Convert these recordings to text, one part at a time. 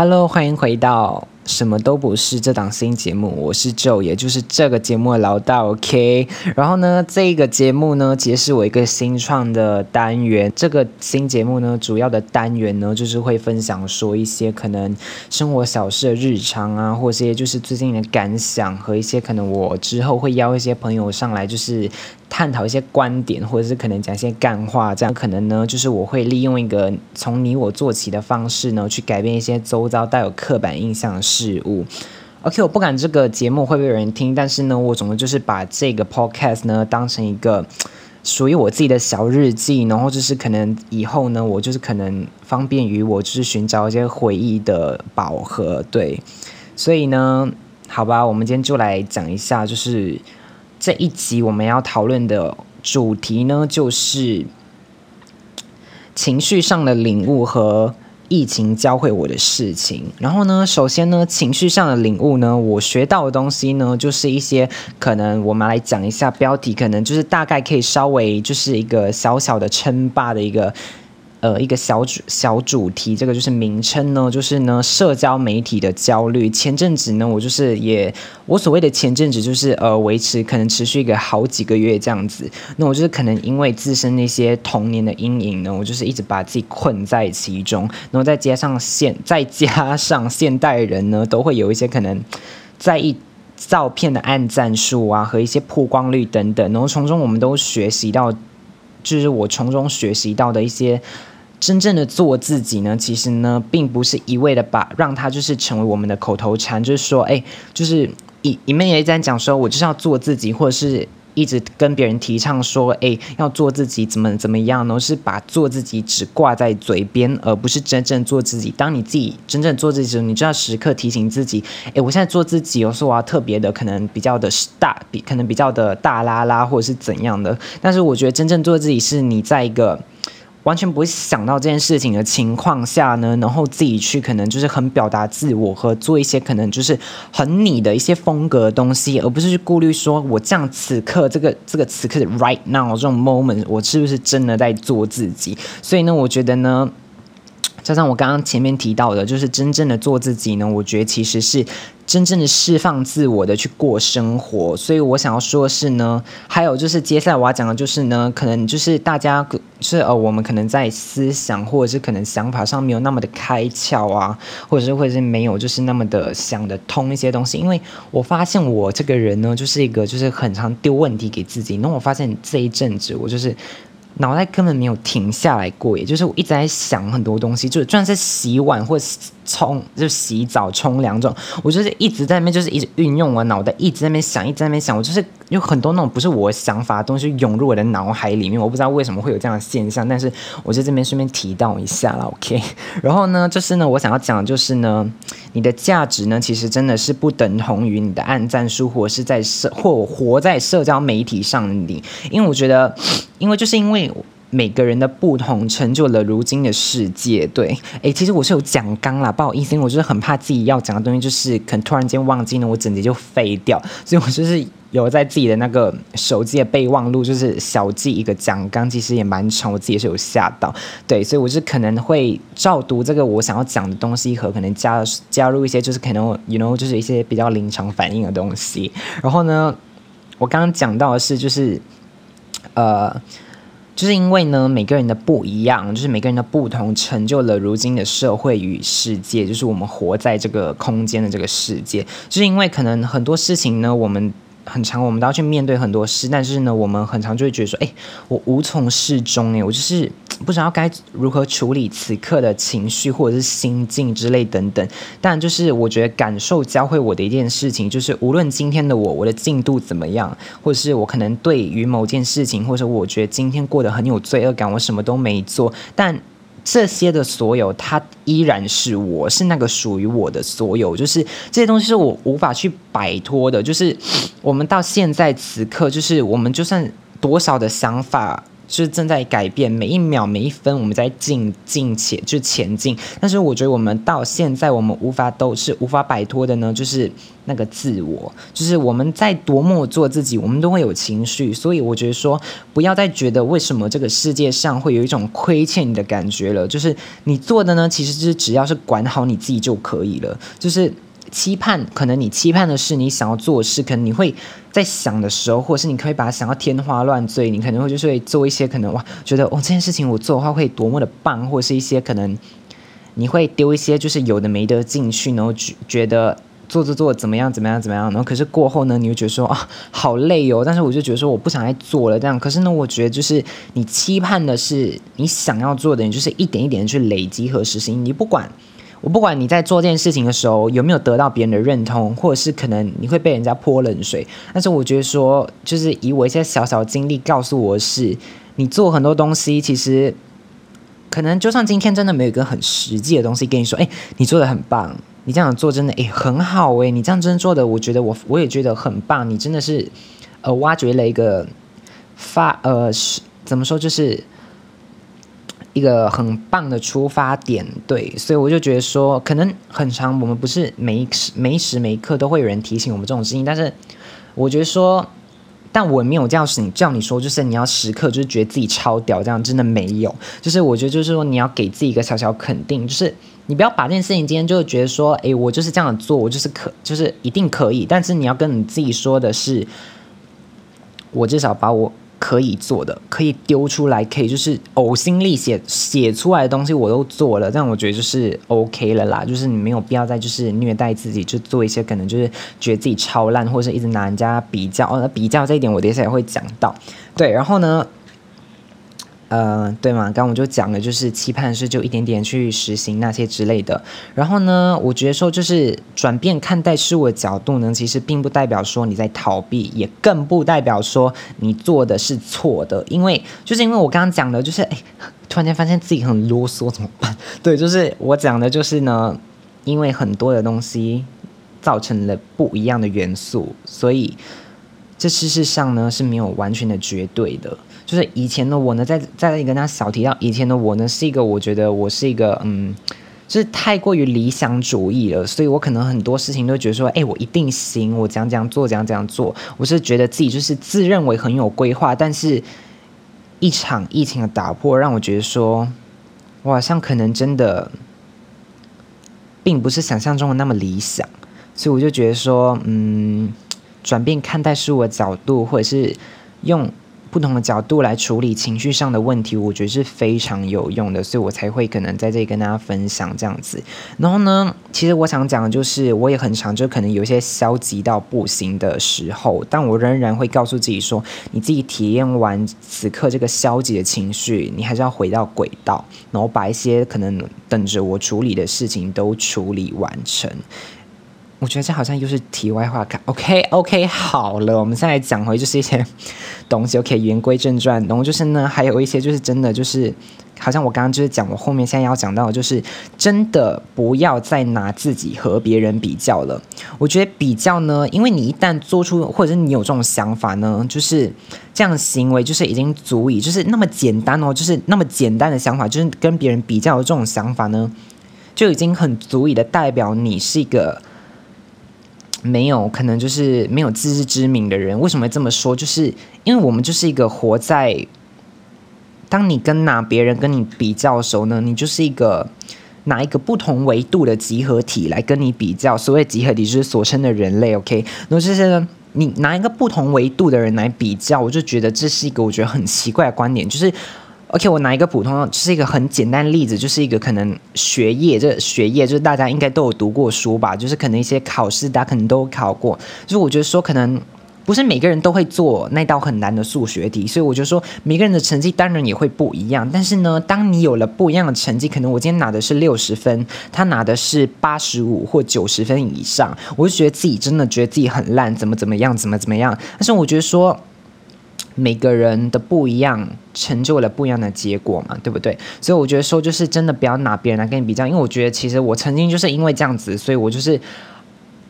Hello，欢迎回到什么都不是这档新节目，我是 Joe，也就是这个节目的老大，OK。然后呢，这个节目呢，其实是我一个新创的单元。这个新节目呢，主要的单元呢，就是会分享说一些可能生活小事的日常啊，或者些就是最近的感想和一些可能我之后会邀一些朋友上来，就是探讨一些观点，或者是可能讲一些干话，这样可能呢，就是我会利用一个从你我做起的方式呢，去改变一些周遭带有刻板印象的事事物。OK，我不敢这个节目会不会有人听，但是呢，我总之就是把这个 Podcast 呢当成一个属于我自己的小日记，然后就是可能以后呢，我就是可能方便于我就是寻找一些回忆的宝盒，对，所以呢，好吧，我们今天就来讲一下，就是这一集我们要讨论的主题呢，就是情绪上的领悟和。疫情教会我的事情，然后呢，首先呢，情绪上的领悟呢，我学到的东西呢，就是一些可能我们来讲一下标题，可能就是大概可以稍微就是一个小小的称霸的一个。呃，一个小主小主题，这个就是名称呢，就是呢，社交媒体的焦虑。前阵子呢，我就是也，我所谓的前阵子就是呃，维持可能持续一个好几个月这样子。那我就是可能因为自身那些童年的阴影呢，我就是一直把自己困在其中。然后再加上现再加上现代人呢，都会有一些可能在意照片的按赞数啊，和一些曝光率等等。然后从中我们都学习到。就是我从中学习到的一些真正的做自己呢，其实呢，并不是一味的把让他就是成为我们的口头禅，就是说，哎，就是一一面也在讲说，我就是要做自己，或者是一直跟别人提倡说，哎，要做自己，怎么怎么样呢？是把做自己只挂在嘴边，而不是真正做自己。当你自己真正做自己的时，你就要时刻提醒自己，哎，我现在做自己，有时候我要特别的，可能比较的大，比可能比较的大拉拉，或者是怎样的。但是我觉得真正做自己，是你在一个。完全不会想到这件事情的情况下呢，然后自己去可能就是很表达自我和做一些可能就是很你的一些风格的东西，而不是去顾虑说我这样此刻这个这个此刻的 right now 这种 moment 我是不是真的在做自己？所以呢，我觉得呢。加上我刚刚前面提到的，就是真正的做自己呢，我觉得其实是真正的释放自我的去过生活。所以我想要说的是呢，还有就是接下来我要讲的就是呢，可能就是大家是呃，我们可能在思想或者是可能想法上没有那么的开窍啊，或者是或者是没有就是那么的想得通一些东西。因为我发现我这个人呢，就是一个就是很常丢问题给自己。那我发现这一阵子我就是。脑袋根本没有停下来过，也就是我一直在想很多东西，就就算是洗碗或冲，就洗澡、冲凉这种，我就是一直在那边，就是一直运用我脑袋，一直在那边想，一直在那边想，我就是有很多那种不是我想法的东西涌入我的脑海里面，我不知道为什么会有这样的现象，但是我在这边顺便提到一下了，OK。然后呢，就是呢，我想要讲的就是呢，你的价值呢，其实真的是不等同于你的按赞数，或是在社或活在社交媒体上的你，因为我觉得。因为就是因为每个人的不同，成就了如今的世界。对，诶，其实我是有讲纲啦，不好意思，因为我就是很怕自己要讲的东西，就是可能突然间忘记了，我整集就废掉。所以我就是有在自己的那个手机的备忘录，就是小记一个讲纲，其实也蛮长，我自己也是有吓到。对，所以我是可能会照读这个我想要讲的东西，和可能加加入一些就是可能 you know 就是一些比较临场反应的东西。然后呢，我刚刚讲到的是就是。呃，就是因为呢，每个人的不一样，就是每个人的不同，成就了如今的社会与世界，就是我们活在这个空间的这个世界。就是因为可能很多事情呢，我们。很长，我们都要去面对很多事，但是呢，我们很长就会觉得说，哎，我无从适中，哎，我就是 不知道该如何处理此刻的情绪或者是心境之类等等。但就是我觉得感受教会我的一件事情，就是无论今天的我，我的进度怎么样，或者是我可能对于某件事情，或者我觉得今天过得很有罪恶感，我什么都没做，但。这些的所有，它依然是我，是那个属于我的所有，就是这些东西是我无法去摆脱的。就是我们到现在此刻，就是我们就算多少的想法就是正在改变，每一秒每一分我们在进进且就前进。但是我觉得我们到现在我们无法都是无法摆脱的呢，就是那个自我，就是我们在多么做自己，我们都会有情绪。所以我觉得说，不要再觉得为什么这个世界上会有一种亏欠你的感觉了。就是你做的呢，其实就是只要是管好你自己就可以了。就是期盼，可能你期盼的是你想要做的事，可能你会。在想的时候，或者是你可以把它想要天花乱坠，你可能会就是会做一些可能哇，觉得哦这件事情我做的话会多么的棒，或者是一些可能你会丢一些就是有的没的进去，然后觉觉得做做做怎么样怎么样怎么样，然后可是过后呢，你就觉得说啊好累哦，但是我就觉得说我不想再做了这样，可是呢，我觉得就是你期盼的是你想要做的，你就是一点一点的去累积和实行，你不管。我不管你在做这件事情的时候有没有得到别人的认同，或者是可能你会被人家泼冷水，但是我觉得说，就是以我一些小小经历告诉我是，你做很多东西，其实可能就算今天真的没有一个很实际的东西跟你说，哎，你做的很棒，你这样做真的哎很好哎，你这样真的做的，我觉得我我也觉得很棒，你真的是呃挖掘了一个发呃是怎么说就是。一个很棒的出发点，对，所以我就觉得说，可能很长，我们不是每一时每一时每一刻都会有人提醒我们这种事情，但是我觉得说，但我没有叫你叫你说，就是你要时刻就是觉得自己超屌，这样真的没有，就是我觉得就是说你要给自己一个小小肯定，就是你不要把这件事情今天就觉得说，哎，我就是这样做，我就是可就是一定可以，但是你要跟你自己说的是，我至少把我。可以做的，可以丢出来，可以就是呕心沥血写出来的东西我都做了，但我觉得就是 OK 了啦。就是你没有必要再就是虐待自己，就做一些可能就是觉得自己超烂，或者是一直拿人家比较。哦，那比较这一点我等一下也会讲到。对，然后呢？呃，对嘛？刚刚我就讲了，就是期盼是就一点点去实行那些之类的。然后呢，我觉得说就是转变看待事物的角度呢，其实并不代表说你在逃避，也更不代表说你做的是错的。因为就是因为我刚刚讲的，就是哎，突然间发现自己很啰嗦，怎么办？对，就是我讲的就是呢，因为很多的东西造成了不一样的元素，所以这事实上呢是没有完全的绝对的。就是以前的我呢，在在跟他小提到以前的我呢，是一个我觉得我是一个嗯，就是太过于理想主义了，所以我可能很多事情都觉得说，哎，我一定行，我怎样怎样做，怎样怎样做，我是觉得自己就是自认为很有规划，但是一场疫情的打破，让我觉得说，我好像可能真的并不是想象中的那么理想，所以我就觉得说，嗯，转变看待事物的角度，或者是用。不同的角度来处理情绪上的问题，我觉得是非常有用的，所以我才会可能在这里跟大家分享这样子。然后呢，其实我想讲的就是，我也很常就可能有一些消极到不行的时候，但我仍然会告诉自己说，你自己体验完此刻这个消极的情绪，你还是要回到轨道，然后把一些可能等着我处理的事情都处理完成。我觉得这好像又是题外话，OK OK 好了，我们现在讲回就是一些东西，OK 言归正传，然后就是呢，还有一些就是真的就是，好像我刚刚就是讲，我后面现在要讲到，就是真的不要再拿自己和别人比较了。我觉得比较呢，因为你一旦做出或者是你有这种想法呢，就是这样行为就是已经足以，就是那么简单哦，就是那么简单的想法，就是跟别人比较的这种想法呢，就已经很足以的代表你是一个。没有可能就是没有自知之明的人，为什么这么说？就是因为我们就是一个活在，当你跟拿别人跟你比较的时候呢，你就是一个拿一个不同维度的集合体来跟你比较。所谓集合体就是所称的人类，OK？那就是你拿一个不同维度的人来比较，我就觉得这是一个我觉得很奇怪的观点，就是。OK，我拿一个普通，是一个很简单的例子，就是一个可能学业，这学业就是大家应该都有读过书吧，就是可能一些考试，大家可能都考过。就是我觉得说，可能不是每个人都会做那道很难的数学题，所以我就说，每个人的成绩当然也会不一样。但是呢，当你有了不一样的成绩，可能我今天拿的是六十分，他拿的是八十五或九十分以上，我就觉得自己真的觉得自己很烂，怎么怎么样，怎么怎么样。但是我觉得说。每个人的不一样，成就了不一样的结果嘛，对不对？所以我觉得说，就是真的不要拿别人来跟你比较，因为我觉得其实我曾经就是因为这样子，所以我就是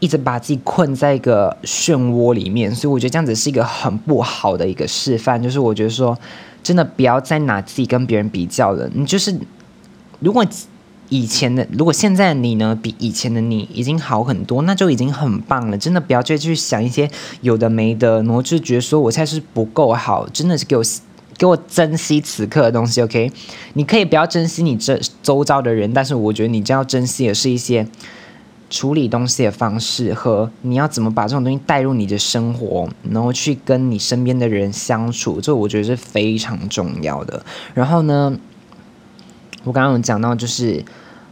一直把自己困在一个漩涡里面，所以我觉得这样子是一个很不好的一个示范。就是我觉得说，真的不要再拿自己跟别人比较了。你就是如果以前的，如果现在的你呢，比以前的你已经好很多，那就已经很棒了。真的不要再去想一些有的没的，然后就觉得说我现在是不够好，真的是给我 给我珍惜此刻的东西。OK，你可以不要珍惜你这周遭的人，但是我觉得你就要珍惜的是一些。处理东西的方式和你要怎么把这种东西带入你的生活，然后去跟你身边的人相处，这我觉得是非常重要的。然后呢，我刚刚有讲到，就是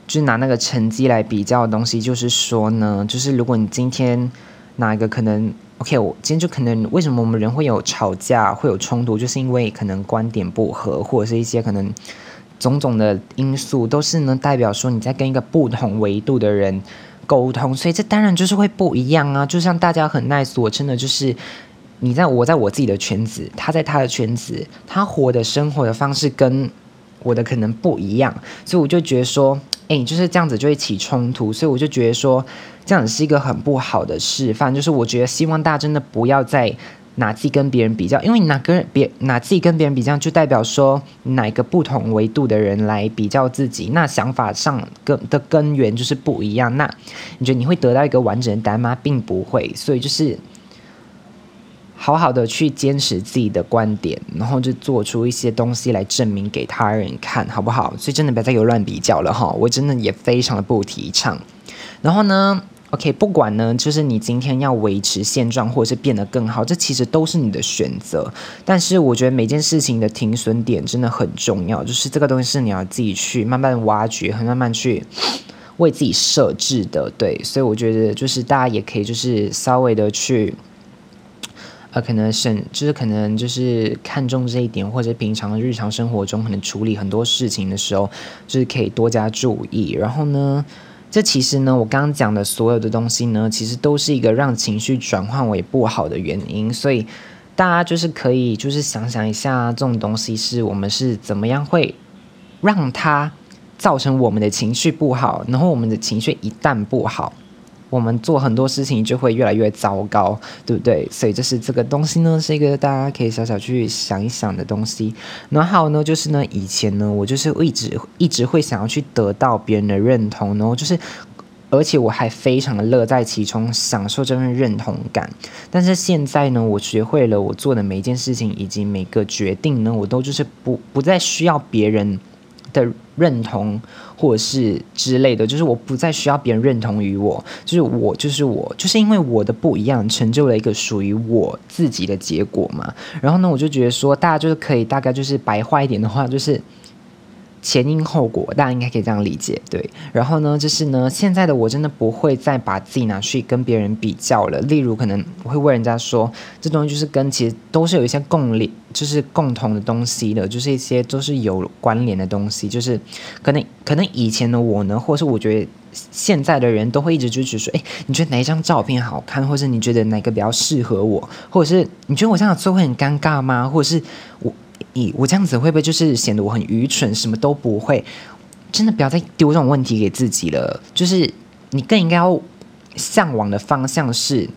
就是拿那个成绩来比较的东西，就是说呢，就是如果你今天哪一个可能，OK，我今天就可能为什么我们人会有吵架、会有冲突，就是因为可能观点不合，或者是一些可能种种的因素，都是能代表说你在跟一个不同维度的人。沟通，所以这当然就是会不一样啊！就像大家很 nice，我真的就是你在我在我自己的圈子，他在他的圈子，他活的生活的方式跟我的可能不一样，所以我就觉得说，哎，就是这样子就会起冲突，所以我就觉得说，这样子是一个很不好的示范。就是我觉得希望大家真的不要再。拿自己跟别人比较，因为你拿跟别拿自己跟别人比较，就代表说哪个不同维度的人来比较自己，那想法上根的根源就是不一样。那你觉得你会得到一个完整的答案吗？并不会。所以就是好好的去坚持自己的观点，然后就做出一些东西来证明给他人看，好不好？所以真的不要再有乱比较了哈，我真的也非常的不提倡。然后呢？OK，不管呢，就是你今天要维持现状，或者是变得更好，这其实都是你的选择。但是我觉得每件事情的停损点真的很重要，就是这个东西是你要自己去慢慢挖掘，和慢慢去为自己设置的。对，所以我觉得就是大家也可以就是稍微的去，呃，可能省，就是可能就是看重这一点，或者平常日常生活中可能处理很多事情的时候，就是可以多加注意。然后呢？这其实呢，我刚刚讲的所有的东西呢，其实都是一个让情绪转换为不好的原因，所以大家就是可以就是想想一下，这种东西是我们是怎么样会让它造成我们的情绪不好，然后我们的情绪一旦不好。我们做很多事情就会越来越糟糕，对不对？所以就是这个东西呢，是一个大家可以小小去想一想的东西。然后还有呢，就是呢，以前呢，我就是一直一直会想要去得到别人的认同，然后就是，而且我还非常的乐在其中，享受这份认同感。但是现在呢，我学会了我做的每一件事情以及每个决定呢，我都就是不不再需要别人。的认同，或者是之类的，就是我不再需要别人认同于我，就是我就是我，就是因为我的不一样，成就了一个属于我自己的结果嘛。然后呢，我就觉得说，大家就是可以大概就是白话一点的话，就是。前因后果，大家应该可以这样理解，对。然后呢，就是呢，现在的我真的不会再把自己拿去跟别人比较了。例如，可能我会问人家说，这东西就是跟其实都是有一些共联，就是共同的东西的，就是一些都是有关联的东西。就是可能可能以前的我呢，或是我觉得现在的人都会一直就说，哎，你觉得哪一张照片好看，或是你觉得哪个比较适合我，或者是你觉得我这样做会很尴尬吗？或者是我。咦，我这样子会不会就是显得我很愚蠢，什么都不会？真的不要再丢这种问题给自己了。就是你更应该要向往的方向是，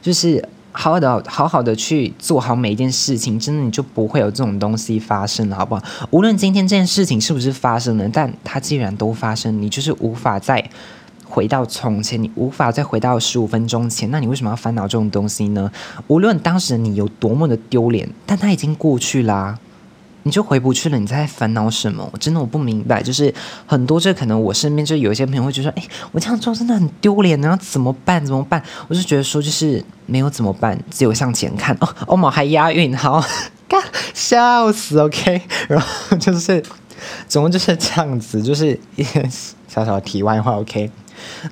就是好好的、好好的去做好每一件事情。真的，你就不会有这种东西发生了，好不好？无论今天这件事情是不是发生了，但它既然都发生，你就是无法再。回到从前，你无法再回到十五分钟前，那你为什么要烦恼这种东西呢？无论当时你有多么的丢脸，但它已经过去啦，你就回不去了。你在烦恼什么？我真的我不明白。就是很多，这可能我身边就有一些朋友会觉得说：“哎，我这样做真的很丢脸，然后怎么办？怎么办？”我就觉得说，就是没有怎么办，只有向前看。哦，欧某还押韵，好，笑死。OK，然后就是，总共就是这样子，就是一些 小小的题外话。OK。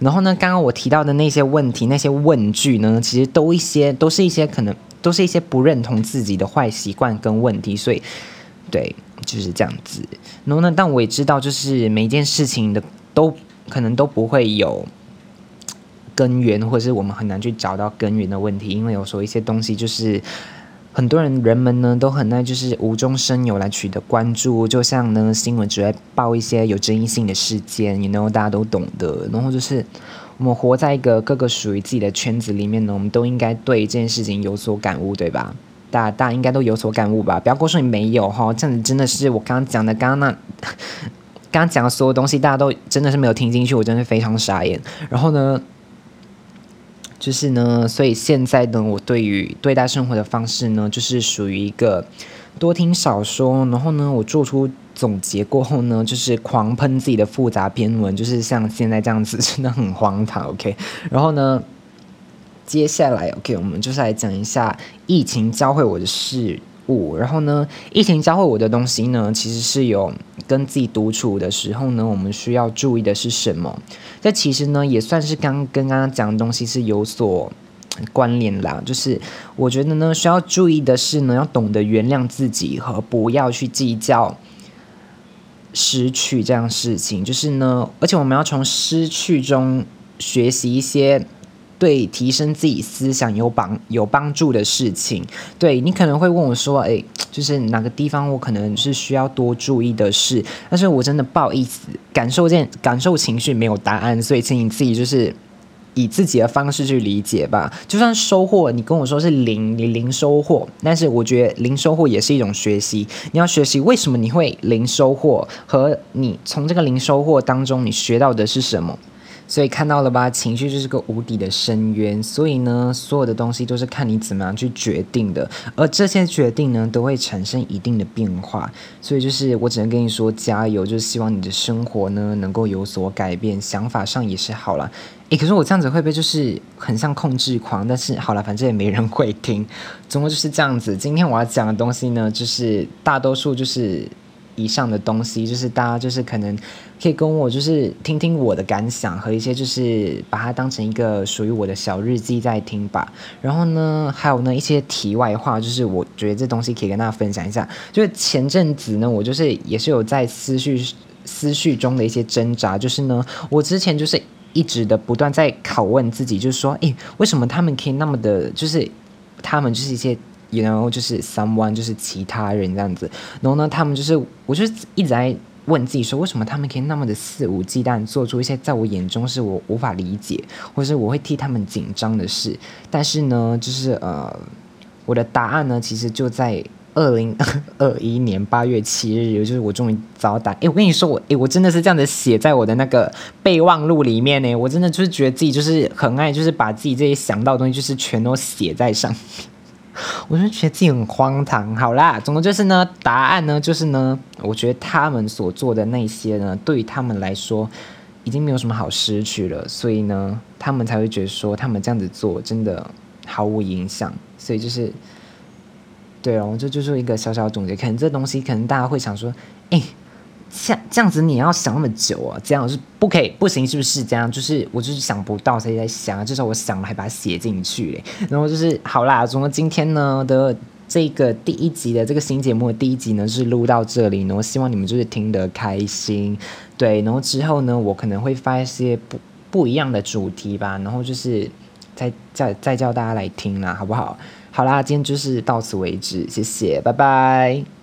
然后呢？刚刚我提到的那些问题、那些问句呢，其实都一些都是一些可能都是一些不认同自己的坏习惯跟问题，所以对就是这样子。然后呢？但我也知道，就是每一件事情的都可能都不会有根源，或者是我们很难去找到根源的问题，因为有时候一些东西就是。很多人人们呢都很爱就是无中生有来取得关注，就像呢新闻只会报一些有争议性的事件，然后大家都懂得。然后就是我们活在一个各个属于自己的圈子里面呢，我们都应该对这件事情有所感悟，对吧？大，大家应该都有所感悟吧？不要跟我说你没有哈，这样子真的是我刚刚讲的，刚刚那刚 刚讲的所有东西，大家都真的是没有听进去，我真的非常傻眼。然后呢，就是呢，所以现在呢，我对于对待生活的方式呢，就是属于一个多听少说。然后呢，我做出总结过后呢，就是狂喷自己的复杂篇文，就是像现在这样子，真的很荒唐。OK，然后呢？接下来，OK，我们就是来讲一下疫情教会我的事物。然后呢，疫情教会我的东西呢，其实是有跟自己独处的时候呢，我们需要注意的是什么？这其实呢，也算是刚跟刚刚讲的东西是有所关联啦。就是我觉得呢，需要注意的是呢，要懂得原谅自己和不要去计较失去这样事情。就是呢，而且我们要从失去中学习一些。对提升自己思想有帮有帮助的事情，对你可能会问我说：“哎，就是哪个地方我可能是需要多注意的事？”但是我真的不好意思，感受件感受情绪没有答案，所以请你自己就是以自己的方式去理解吧。就算收获你跟我说是零，你零收获，但是我觉得零收获也是一种学习。你要学习为什么你会零收获，和你从这个零收获当中你学到的是什么。所以看到了吧，情绪就是个无底的深渊。所以呢，所有的东西都是看你怎么样去决定的，而这些决定呢，都会产生一定的变化。所以就是我只能跟你说加油，就是希望你的生活呢能够有所改变，想法上也是好了。诶，可是我这样子会不会就是很像控制狂？但是好了，反正也没人会听。总共就是这样子。今天我要讲的东西呢，就是大多数就是。以上的东西，就是大家就是可能可以跟我就是听听我的感想和一些就是把它当成一个属于我的小日记在听吧。然后呢，还有呢一些题外话，就是我觉得这东西可以跟大家分享一下。就是前阵子呢，我就是也是有在思绪思绪中的一些挣扎，就是呢，我之前就是一直的不断在拷问自己，就是说，诶，为什么他们可以那么的，就是他们就是一些。然后就是 someone 就是其他人这样子，然后呢，他们就是我就一直在问自己说，为什么他们可以那么的肆无忌惮做出一些在我眼中是我无法理解，或是我会替他们紧张的事？但是呢，就是呃，我的答案呢，其实就在二零 二一年八月七日，也就是我终于找到答。哎，我跟你说，我哎，我真的是这样子写在我的那个备忘录里面呢。我真的就是觉得自己就是很爱，就是把自己这些想到的东西，就是全都写在上面。我就觉得自己很荒唐。好啦，总之就是呢，答案呢就是呢，我觉得他们所做的那些呢，对于他们来说已经没有什么好失去了，所以呢，他们才会觉得说他们这样子做真的毫无影响。所以就是，对哦，这就是一个小小总结。可能这东西，可能大家会想说，哎。像这样子，你要想那么久啊？这样是不可以，不行，是不是？这样就是我就是想不到，所以在想，至少我想了，还把它写进去嘞。然后就是好啦，总之今天呢的这个第一集的这个新节目的第一集呢是录到这里，然后希望你们就是听得开心，对。然后之后呢，我可能会发一些不不一样的主题吧，然后就是再再再叫大家来听啦，好不好？好啦，今天就是到此为止，谢谢，拜拜。